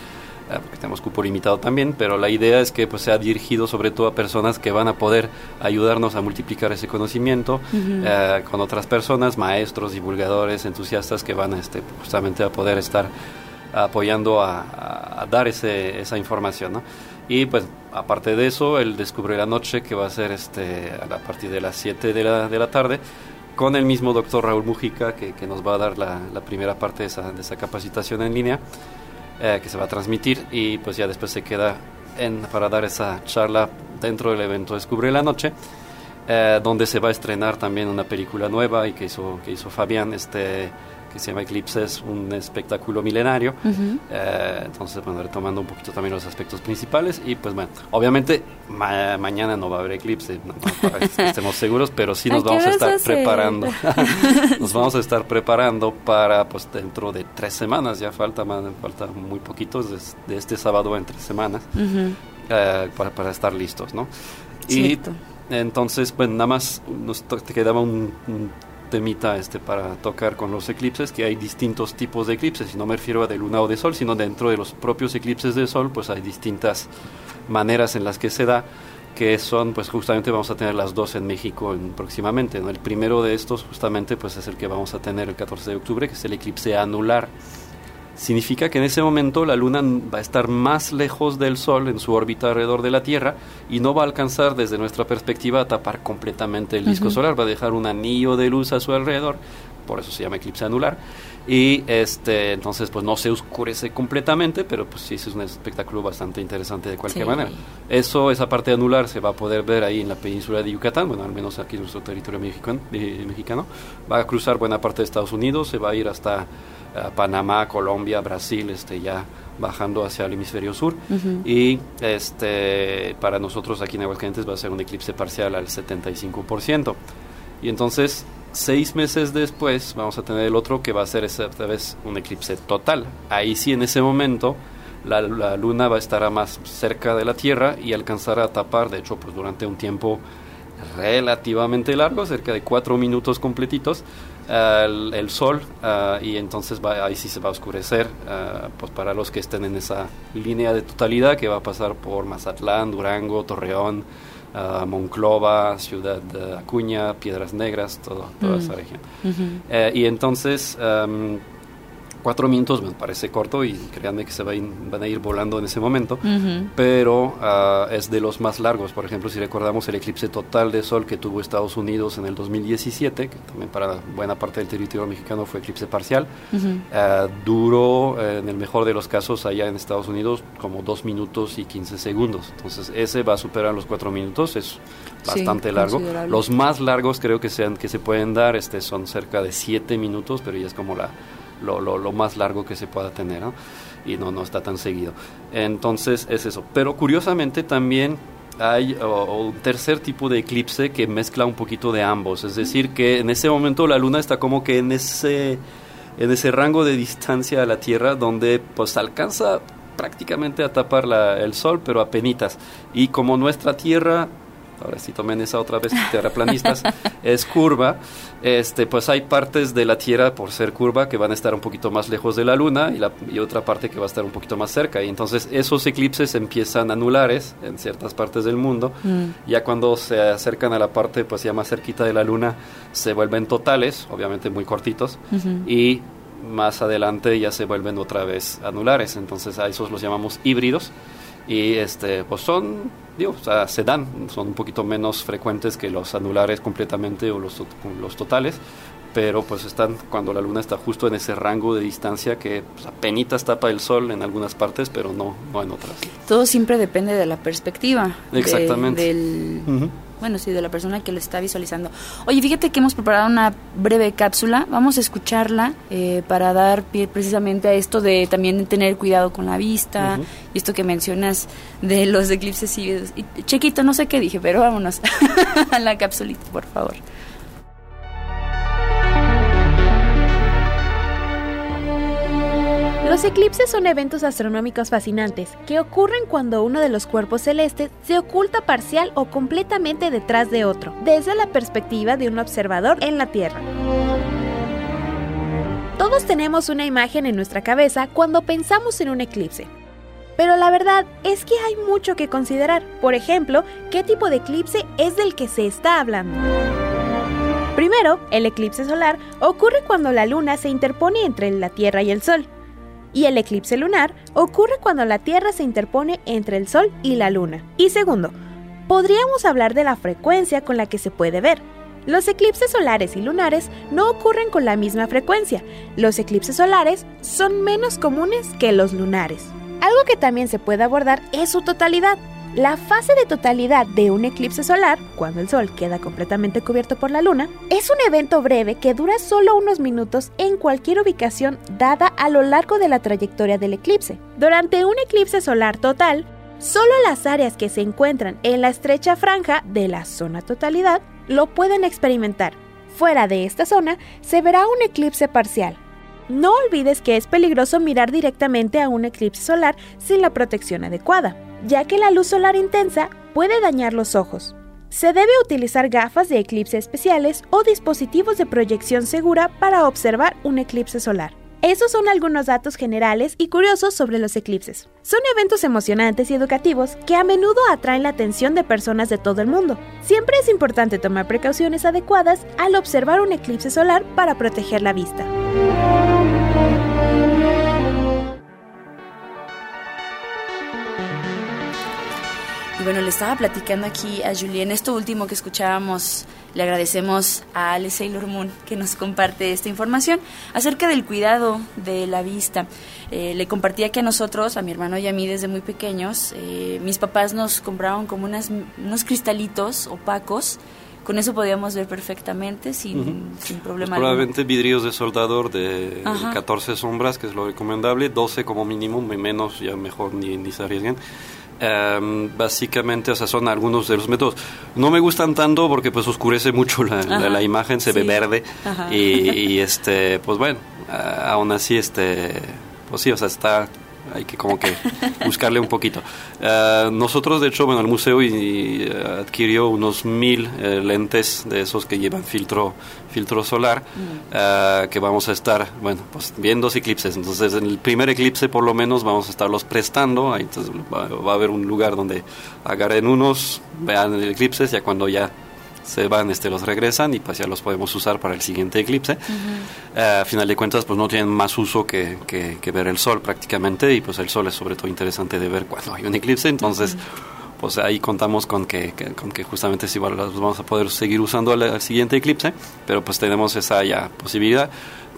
Eh, porque tenemos cupo limitado también, pero la idea es que pues sea dirigido sobre todo a personas que van a poder ayudarnos a multiplicar ese conocimiento Ujú. eh, con otras personas, maestros, divulgadores, entusiastas que van este, justamente a poder estar apoyando a, a- a dar ese, esa información, ¿no? Y pues aparte de eso, el Descubre la Noche, que va a ser este, a, a partir de las 7 de la, de la tarde, con el mismo doctor Raúl Mujica, que, que nos va a dar la, la primera parte de esa, de esa capacitación en línea, eh, que se va a transmitir y pues ya después se queda en, para dar esa charla dentro del evento Descubre la Noche, eh, donde se va a estrenar también una película nueva y que hizo, que hizo Fabián, este, que se llama Eclipses, un espectáculo milenario. Ujú. Eh, entonces, bueno, retomando un poquito también los aspectos principales y pues bueno, obviamente ma- mañana no va a haber eclipse, no, no, para que estemos seguros, pero sí ¿A nos vamos a estar hacer? preparando. nos vamos a estar preparando para pues dentro de tres semanas, ya falta, ma- falta muy poquitos de, de este sábado en tres semanas Ujú. eh, para, para estar listos, ¿no? Cierto. Y entonces, pues nada más nos te quedaba un, un temita este para tocar con los eclipses, que hay distintos tipos de eclipses, y no me refiero a de luna o de sol, sino dentro de los propios eclipses de sol, pues hay distintas maneras en las que se da, que son, pues justamente vamos a tener las dos en México en- próximamente. El primero de estos justamente pues es el que vamos a tener el 14 de octubre, que es el eclipse anular significa que en ese momento la Luna va a estar más lejos del Sol en su órbita alrededor de la Tierra y no va a alcanzar desde nuestra perspectiva a tapar completamente el disco solar, va a dejar un anillo de luz a su alrededor, por eso se llama eclipse anular. Y este entonces pues no se oscurece completamente, pero pues sí es un espectáculo bastante interesante de cualquier Sí. manera. Eso, esa parte anular se va a poder ver ahí en la península de Yucatán, bueno, al menos aquí en nuestro territorio mexicano, mexicano. Va a cruzar buena parte de Estados Unidos, se va a ir hasta Panamá, Colombia, Brasil, este, ya bajando hacia el hemisferio sur. Y este, para nosotros aquí en Aguascalientes va a ser un eclipse parcial al 75%. Y entonces, seis meses después, vamos a tener el otro que va a ser esta vez un eclipse total. Ahí sí, en ese momento, la, la luna va a estar más cerca de la Tierra y alcanzará a tapar, de hecho, pues durante un tiempo relativamente largo, cerca de cuatro minutos completitos, el, el sol ah, y entonces va, ahí sí se va a oscurecer, ah, pues para los que estén en esa línea de totalidad que va a pasar por Mazatlán, Durango, Torreón, ah, Monclova, Ciudad de Acuña, Piedras Negras, todo, toda Mm. esa región. Eh, y entonces, am, Cuatro minutos me parece corto y créanme que se van a ir volando en ese momento, pero ah, es de los más largos. Por ejemplo, si recordamos el eclipse total de sol que tuvo Estados Unidos en el 2017, que también para buena parte del territorio mexicano fue eclipse parcial, ah, duró, eh, en el mejor de los casos, allá en Estados Unidos, como dos minutos y 15 segundos. Entonces, ese va a superar los cuatro minutos, es bastante largo. Los más largos creo que sean que se pueden dar este son cerca de 7 minutos pero ya es como la lo, lo, lo más largo que se pueda tener ¿no? y no no está tan seguido. Entonces es eso. Pero curiosamente también hay un tercer tipo de eclipse que mezcla un poquito de ambos. Es decir que en ese momento la luna está como que en ese en ese rango de distancia a la Tierra donde pues alcanza prácticamente a tapar la- el sol pero a penitas. Y como nuestra Tierra ahora sí tomen esa otra vez terraplanistas, es curva, este, pues hay partes de la Tierra por ser curva que van a estar un poquito más lejos de la Luna y, la, y otra parte que va a estar un poquito más cerca. Y entonces esos eclipses empiezan anulares en ciertas partes del mundo. Ya cuando se acercan a la parte pues ya más cerquita de la Luna, se vuelven totales, obviamente muy cortitos, y más adelante ya se vuelven otra vez anulares. Entonces a esos los llamamos híbridos y este pues son digo o sea, se dan son un poquito menos frecuentes que los anulares completamente o los, los totales pero pues están cuando la luna está justo en ese rango de distancia que pues, apenas tapa el sol en algunas partes pero no no en otras Todo siempre depende de la perspectiva. de- Exactamente. del, bueno, sí, de la persona que lo está visualizando. Oye, fíjate que hemos preparado una breve cápsula. Vamos a escucharla eh, para dar pie precisamente a esto de también tener cuidado con la vista y esto que mencionas de los eclipses y, y chequito, no sé qué dije, pero vámonos a la capsulita, por favor. Los eclipses son eventos astronómicos fascinantes que ocurren cuando uno de los cuerpos celestes se oculta parcial o completamente detrás de otro, desde la perspectiva de un observador en la Tierra. Todos tenemos una imagen en nuestra cabeza cuando pensamos en un eclipse. Pero la verdad es que hay mucho que considerar. Por ejemplo, qué tipo de eclipse es del que se está hablando. Primero, el eclipse solar ocurre cuando la luna se interpone entre la Tierra y el Sol. Y el eclipse lunar ocurre cuando la Tierra se interpone entre el Sol y la Luna. Y segundo, podríamos hablar de la frecuencia con la que se puede ver. Los eclipses solares y lunares no ocurren con la misma frecuencia. Los eclipses solares son menos comunes que los lunares. Algo que también se puede abordar es su totalidad. La fase de totalidad de un eclipse solar, cuando el Sol queda completamente cubierto por la Luna, es un evento breve que dura solo unos minutos en cualquier ubicación dada a lo largo de la trayectoria del eclipse. Durante un eclipse solar total, solo las áreas que se encuentran en la estrecha franja de la zona totalidad lo pueden experimentar. Fuera de esta zona se verá un eclipse parcial. No olvides que es peligroso mirar directamente a un eclipse solar sin la protección adecuada, ya que la luz solar intensa puede dañar los ojos. Se debe utilizar gafas de eclipse especiales o dispositivos de proyección segura para observar un eclipse solar. Esos son algunos datos generales y curiosos sobre los eclipses. Son eventos emocionantes y educativos que a menudo atraen la atención de personas de todo el mundo. Siempre es importante tomar precauciones adecuadas al observar un eclipse solar para proteger la vista. Bueno, le estaba platicando aquí a Julien, esto último que escuchábamos, le agradecemos a Ale Sailor Moon que nos comparte esta información acerca del cuidado de la vista. Eh, le compartía que a nosotros, a mi hermano y a mí desde muy pequeños, eh, mis papás nos compraron como unas, unos cristalitos opacos, con eso podíamos ver perfectamente sin, Ujú. sin Pues problema. alguno. probablemente vidrios de soldador de Ajá. 14 sombras, que es lo recomendable, 12 como mínimo, y menos ya mejor ni, ni se arriesguen. Em, básicamente, o sea, son algunos de los métodos. No me gustan tanto porque pues oscurece mucho la, la- Ajá, la imagen, se ve verde. Y, y, este, pues bueno, a- aún así, este, pues sí, o sea, está hay que como que buscarle un poquito. Eh, nosotros, de hecho, bueno, el museo y, y, eh, adquirió unos mil eh, lentes de esos que llevan filtro, filtro solar, eh, que vamos a estar, bueno, pues viendo dos eclipses. Entonces, en el primer eclipse, por lo menos, vamos a estarlos prestando. Ahí, entonces, va, va a haber un lugar donde agarren unos, vean el eclipse, ya cuando ya se van, este, los regresan y pues ya los podemos usar para el siguiente eclipse. Eh, a final de cuentas, pues no tienen más uso que, que, que ver el sol prácticamente y pues el sol es sobre todo interesante de ver cuando hay un eclipse, entonces pues ahí contamos con que, que- con que justamente sí igual los vamos a poder seguir usando al, al siguiente eclipse, pero pues tenemos esa ya posibilidad.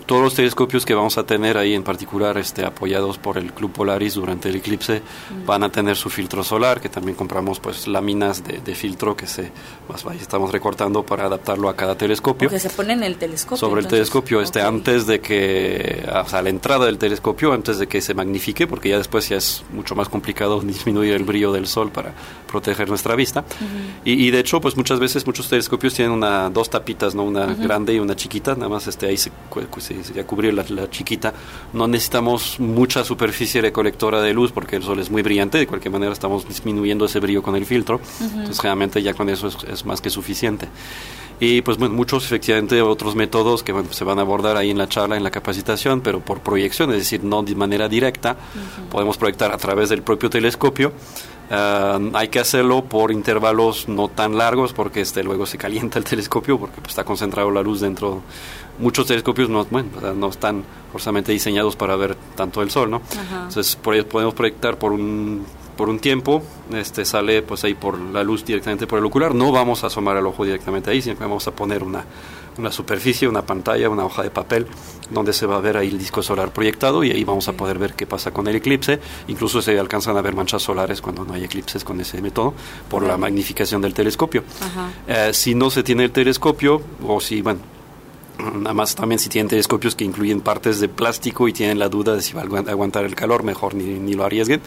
Todos los telescopios que vamos a tener ahí en particular este, apoyados por el Club Polaris durante el eclipse van a tener su filtro solar, que también compramos pues láminas de, de filtro que se más ahí estamos recortando para adaptarlo a cada telescopio Que se pone en el telescopio. sobre el entonces. telescopio este antes de que o sea, a la entrada del telescopio antes de que se magnifique porque ya después ya es mucho más complicado disminuir el brillo del sol para proteger nuestra vista y, y de hecho pues muchas veces muchos telescopios tienen una dos tapitas no una grande y una chiquita nada más este ahí se, cu- se- sería cubrir la, la chiquita no necesitamos mucha superficie recolectora de luz porque el sol es muy brillante de cualquier manera estamos disminuyendo ese brillo con el filtro entonces generalmente ya con eso es, es más que suficiente y pues bueno, muchos efectivamente otros métodos que bueno, se van a abordar ahí en la charla, en la capacitación, pero por proyección, es decir, no de manera directa. Podemos proyectar a través del propio telescopio. Ah, hay que hacerlo por intervalos no tan largos porque este luego se calienta el telescopio porque pues, está concentrado la luz dentro. Muchos telescopios no, bueno, no están forzosamente diseñados para ver tanto el sol, ¿no? Entonces por podemos proyectar por un por un tiempo, este sale pues ahí por la luz directamente por el ocular. No vamos a asomar el ojo directamente ahí, sino que vamos a poner una, una superficie, una pantalla, una hoja de papel, donde se va a ver ahí el disco solar proyectado y ahí vamos a poder ver qué pasa con el eclipse. Incluso se alcanzan a ver manchas solares cuando no hay eclipses con ese método, por la magnificación del telescopio. Eh, si no se tiene el telescopio, o si, bueno, Nada más también si tienen telescopios que incluyen partes de plástico y tienen la duda de si va a aguant- aguantar el calor, mejor ni, ni lo arriesguen.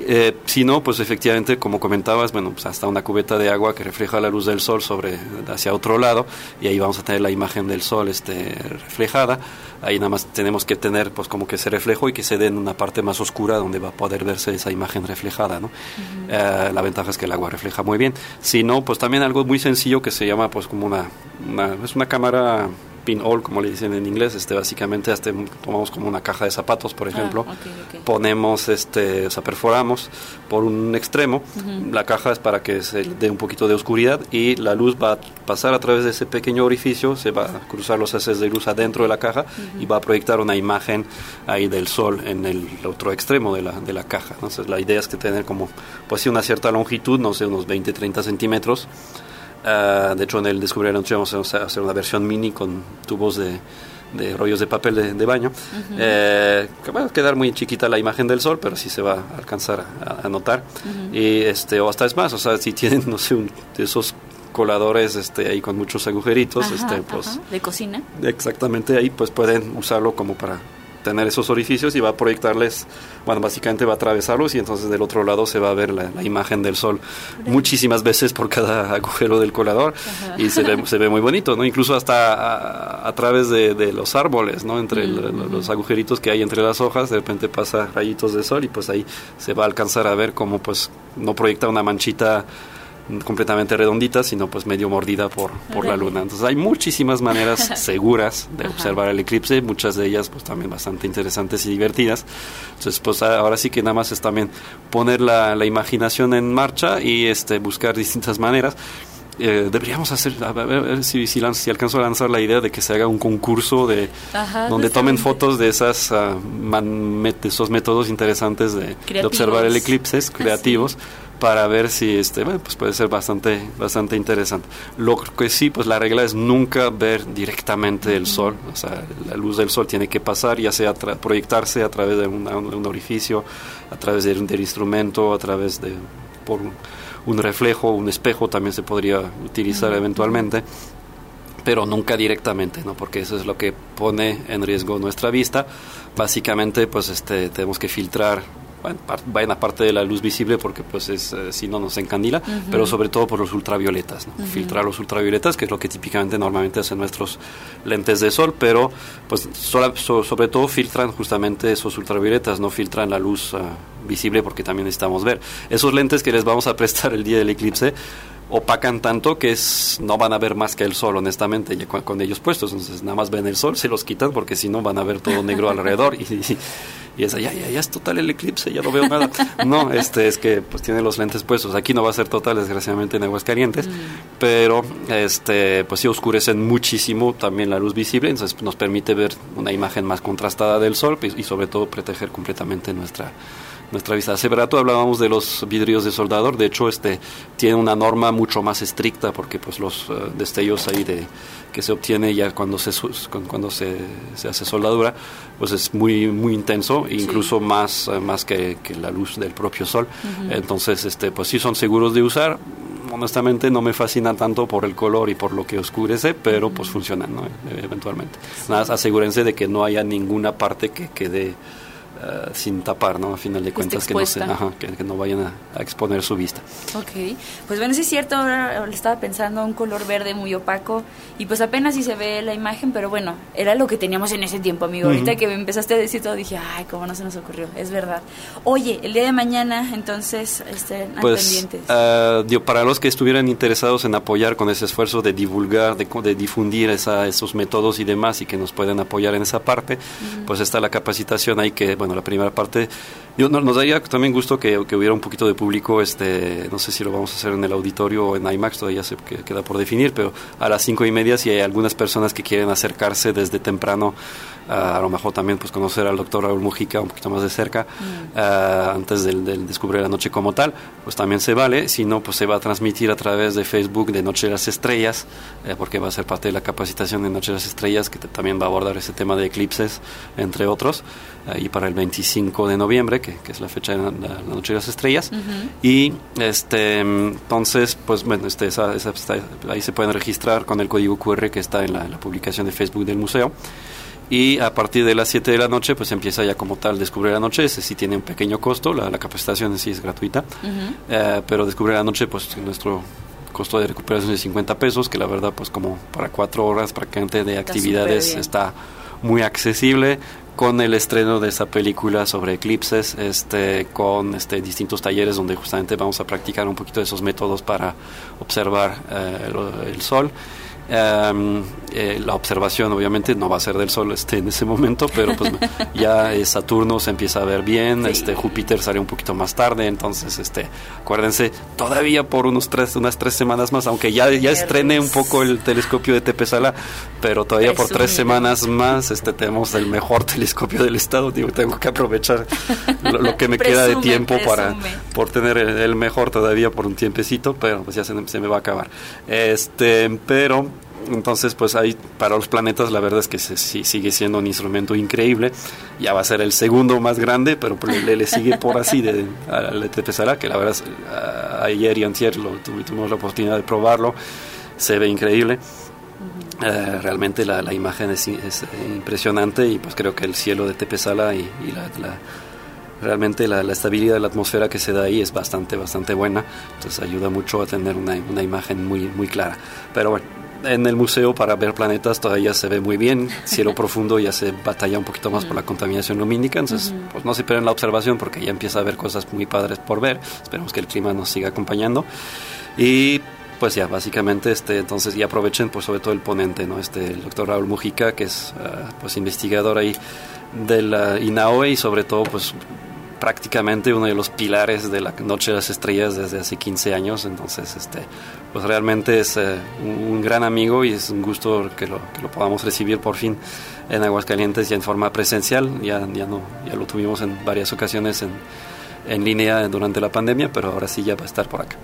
Eh, si no, pues efectivamente, como comentabas, bueno, pues hasta una cubeta de agua que refleja la luz del sol sobre hacia otro lado y ahí vamos a tener la imagen del sol este, reflejada. Ahí nada más tenemos que tener pues como que ese reflejo y que se dé en una parte más oscura donde va a poder verse esa imagen reflejada, ¿no? Eh, la ventaja es que el agua refleja muy bien. Si no, pues también algo muy sencillo que se llama pues como una, una es una cámara pinhole, como le dicen en inglés, este básicamente hasta tomamos como una caja de zapatos, por ejemplo, Ah, ok, ok. ponemos este, o sea, perforamos por un extremo, la caja es para que se dé un poquito de oscuridad y la luz va a pasar a través de ese pequeño orificio, se va a cruzar los haces de luz adentro de la caja y va a proyectar una imagen ahí del sol en el otro extremo de la, de la caja. Entonces la idea es que tener como pues sí, una cierta longitud, no sé, unos 20, 30 centímetros. Ah, de hecho, en el Descubrir vamos a hacer una versión mini con tubos de, de rollos de papel de, de baño. Eh, que va a quedar muy chiquita la imagen del sol, pero sí se va a alcanzar a, a notar. Y este, o hasta es más, o sea, si tienen, no sé, un, de esos coladores este, ahí con muchos agujeritos, Ajá, este, pues ajá. De cocina. exactamente ahí, pues pueden usarlo como para tener esos orificios y va a proyectarles, bueno, básicamente va a atravesarlos y entonces del otro lado se va a ver la, la imagen del sol muchísimas veces por cada agujero del colador y se ve, se ve muy bonito, ¿no? Incluso hasta a, a través de, de los árboles, ¿no? Entre el- los agujeritos que hay entre las hojas, de repente pasa rayitos de sol y pues ahí se va a alcanzar a ver cómo pues no proyecta una manchita completamente redondita, sino pues medio mordida por, por la luna. Entonces hay muchísimas maneras seguras de observar el eclipse, muchas de ellas pues también bastante interesantes y divertidas. Entonces pues ahora sí que nada más es también poner la, la imaginación en marcha y este buscar distintas maneras. Eh, deberíamos hacer, a ver, a ver si, si, lanz- si alcanzo a lanzar la idea de que se haga un concurso de Ajá, donde tomen fotos de esas ah, man- met- esos métodos interesantes de, de observar el eclipse creativos para ver si este bueno, pues puede ser bastante bastante interesante lo que sí pues la regla es nunca ver directamente el sol o sea la luz del sol tiene que pasar ya sea proyectarse a través de una- un orificio a través del, del instrumento a través de por un, un reflejo un espejo también se podría utilizar eventualmente pero nunca directamente, ¿no? Porque eso es lo que pone en riesgo nuestra vista. Básicamente, pues este tenemos que filtrar bueno, par- buena parte de la luz visible porque pues es eh, si no nos encandila, pero sobre todo por los ultravioletas, ¿no? Filtrar los ultravioletas, que es lo que típicamente normalmente hacen nuestros lentes de sol, pero pues sola- so- sobre todo filtran justamente esos ultravioletas, no filtran la luz ah, visible porque también necesitamos ver. Esos lentes que les vamos a prestar el día del eclipse opacan tanto que es, no van a ver más que el sol, honestamente, ya con, con ellos puestos. Entonces, nada más ven el sol, se los quitan porque si no van a ver todo negro alrededor y, y, y es, ya, ya, ya es total el eclipse, ya no veo nada. no, este es que pues tiene los lentes puestos. Aquí no va a ser total, desgraciadamente, en Aguascalientes, pero este pues sí oscurecen muchísimo también la luz visible, entonces nos permite ver una imagen más contrastada del sol y, y sobre todo proteger completamente nuestra nuestra vista. Hace rato hablábamos de los vidrios de soldador, de hecho este tiene una norma mucho más estricta porque pues los eh, destellos ahí de que se obtiene ya cuando se cuando se, se hace soldadura, pues es muy muy intenso, incluso más eh, más que, que la luz del propio sol. Ujú. Entonces este pues sí son seguros de usar. Honestamente no me fascinan tanto por el color y por lo que oscurece, pero pues funcionan ¿no? E- eventualmente. Nada, más asegúrense de que no haya ninguna parte que quede eh, sin tapar, ¿no? A final de cuentas que no, se, ajá, que, que no vayan a, a exponer su vista. Ok, pues bueno, sí es cierto, ahora estaba pensando un color verde muy opaco y pues apenas si se ve la imagen, pero bueno, era lo que teníamos en ese tiempo, amigo. Ahorita Ujú. que me empezaste a decir todo dije, ay, cómo no se nos ocurrió, es verdad. Oye, el día de mañana, entonces, estén Pues pendientes. eh, digo, para los que estuvieran interesados en apoyar con ese esfuerzo de divulgar, de, de difundir esa- esos métodos y demás y que nos pueden apoyar en esa parte, pues está la capacitación ahí que, bueno, la primera parte, yo, no- nos daría también gusto que, que hubiera un poquito de público, este, no sé si lo vamos a hacer en el auditorio o en IMAX, todavía se que- queda por definir, pero a las cinco y media si hay algunas personas que quieren acercarse desde temprano, a, a lo mejor también pues conocer al doctor Raúl Mujica un poquito más de cerca, ah, antes del, del descubrir la noche como tal, pues también se vale, si no, pues se va a transmitir a través de Facebook de Noche de las Estrellas, eh, porque va a ser parte de la capacitación de Noche de las Estrellas, que te- también va a abordar ese tema de eclipses, entre otros, ahí para el 25 de noviembre, que, que es la fecha de la, la Noche de las Estrellas. Y este entonces, pues bueno, este, esa- esa está- ahí se pueden registrar con el código QR que está en la, la publicación de Facebook del museo. Y a partir de las 7 de la noche, pues empieza ya como tal Descubrir la Noche. Ese sí tiene un pequeño costo, la, la capacitación en sí es gratuita. Eh, pero Descubrir la Noche, pues nuestro costo de recuperación es 50 pesos, que la verdad, pues como para cuatro horas prácticamente de actividades bien. está muy accesible con el estreno de esa película sobre eclipses, este, con este, distintos talleres donde justamente vamos a practicar un poquito de esos métodos para observar eh, el sol. Eh, la observación obviamente no va a ser del sol este, en ese momento, pero pues ya eh, Saturno se empieza a ver bien, este Júpiter sale un poquito más tarde, entonces este acuérdense todavía por unos tres, unas tres semanas más, aunque ya, ya estrene un poco el telescopio de Tepesala, pero todavía por tres semanas más este tenemos el mejor telescopio del estado, digo, tengo que aprovechar lo, lo que me queda de Presume, tiempo para por tener el, el mejor todavía por un tiempecito, pero pues ya se, se me va a acabar. Este, pero entonces pues ahí para los planetas la verdad es que se- sí, sigue siendo un instrumento increíble. Ya va a ser el segundo más grande, pero pues, le, le sigue por así de al de Tepesala, que la verdad es, ah, ayer y antier lo, tuvi- tuvimos la oportunidad de probarlo. Se ve increíble. Eh, realmente la, la imagen es, es, impresionante y pues creo que el cielo de Tepesala y, y la, la- realmente la, la estabilidad de la atmósfera que se da ahí es bastante, bastante buena. Entonces ayuda mucho a tener una, una imagen muy, muy clara. Pero bueno, en el museo para ver planetas todavía se ve muy bien. Cielo profundo ya se batalla un poquito más por la contaminación lumínica. Entonces, Ujú. pues no se pierdan la observación porque ya empieza a haber cosas muy padres por ver. Esperemos que el clima nos siga acompañando. Y pues ya, básicamente, este, entonces, y aprovechen, pues sobre todo el ponente, ¿no? Este, el doctor Raúl Mujica, que es, ah, pues, investigador ahí de la INAOE y sobre todo, pues, prácticamente uno de los pilares de la Noche de las Estrellas desde hace 15 años, entonces, este, pues realmente es eh, un, gran amigo y es un gusto que lo, que lo podamos recibir por fin en Aguascalientes ya en forma presencial, ya, ya, no, ya lo tuvimos en varias ocasiones en, en línea durante la pandemia, pero ahora sí ya va a estar por acá.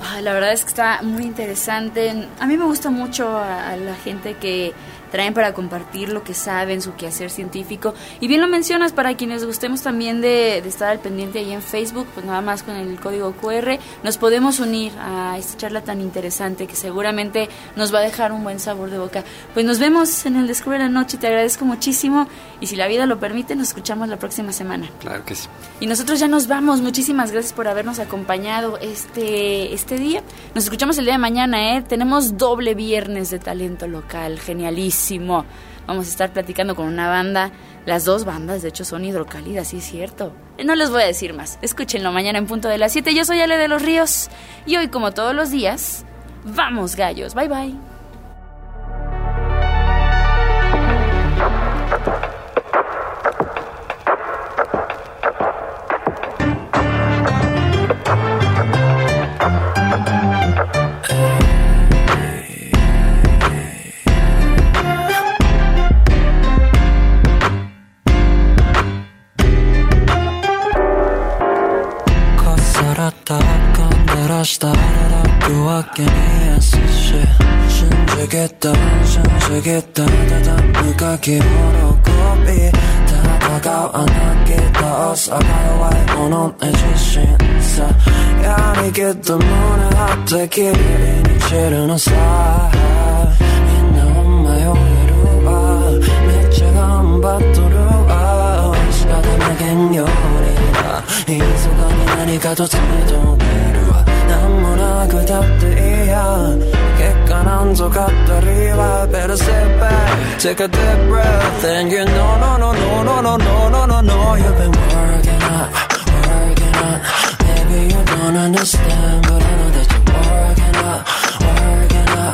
Ay, la verdad es que está muy interesante. A mí me gusta mucho a la gente que traen para compartir lo que saben, su quehacer científico. Y bien lo mencionas, para quienes gustemos también de, de estar al pendiente ahí en Facebook, pues nada más con el código QR, nos podemos unir a esta charla tan interesante que seguramente nos va a dejar un buen sabor de boca. Pues nos vemos en el Descubre la Noche, te agradezco muchísimo y si la vida lo permite, nos escuchamos la próxima semana. Claro que sí. Y nosotros ya nos vamos. Muchísimas gracias por habernos acompañado este, este día. Nos escuchamos el día de mañana, ¿eh? Tenemos doble viernes de talento local. Genialísimo. Vamos a estar platicando con una banda. Las dos bandas, de hecho, son hidrocálidas, sí es cierto. No les voy a decir más. Escúchenlo mañana en punto de las 7. Yo soy Ale de los Ríos. Y hoy, como todos los días, vamos gallos. Bye bye. した。夜明けに優しい信じきった信じきったただ無かき喜び戦うあなき倒す赤弱い者の自信さやりきった胸張ってきれいに散るのさみんな迷えるわめっちゃ頑張っとるわ仕方なげんようにい密かに何かと詰めとけ Enamorar que te aptea Better step back Take a deep breath And you know no no no no no no no no no. You've been working on Working on Maybe you don't understand But I know that you're working on Working on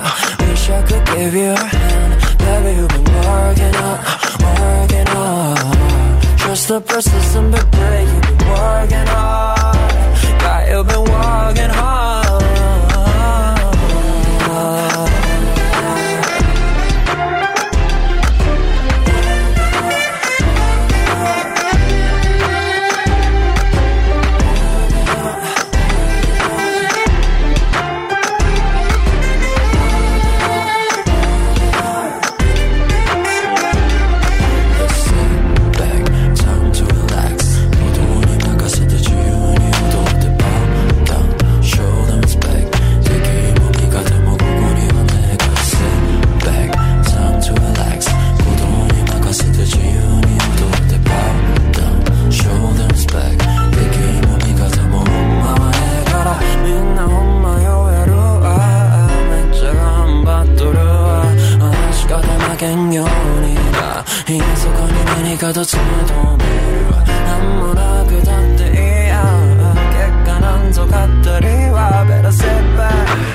Wish I could give you a hand. Baby you've been working on Working on Trust the persistent but play You've been working on still been walking hard.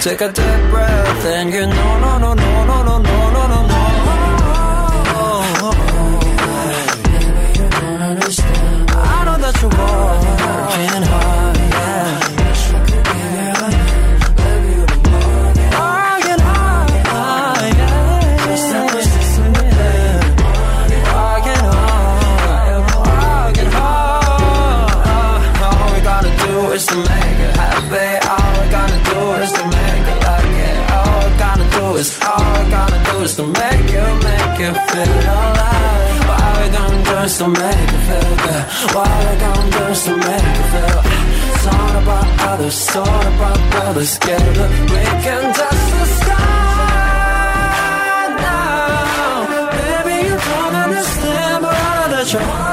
Take a deep breath and you know no no no no no no. girls don't make you feel good. Waterdown girls don't make you feel. It's all about others, it's all about brothers. Get up, we can touch the sky now. Baby, you don't understand, but I try.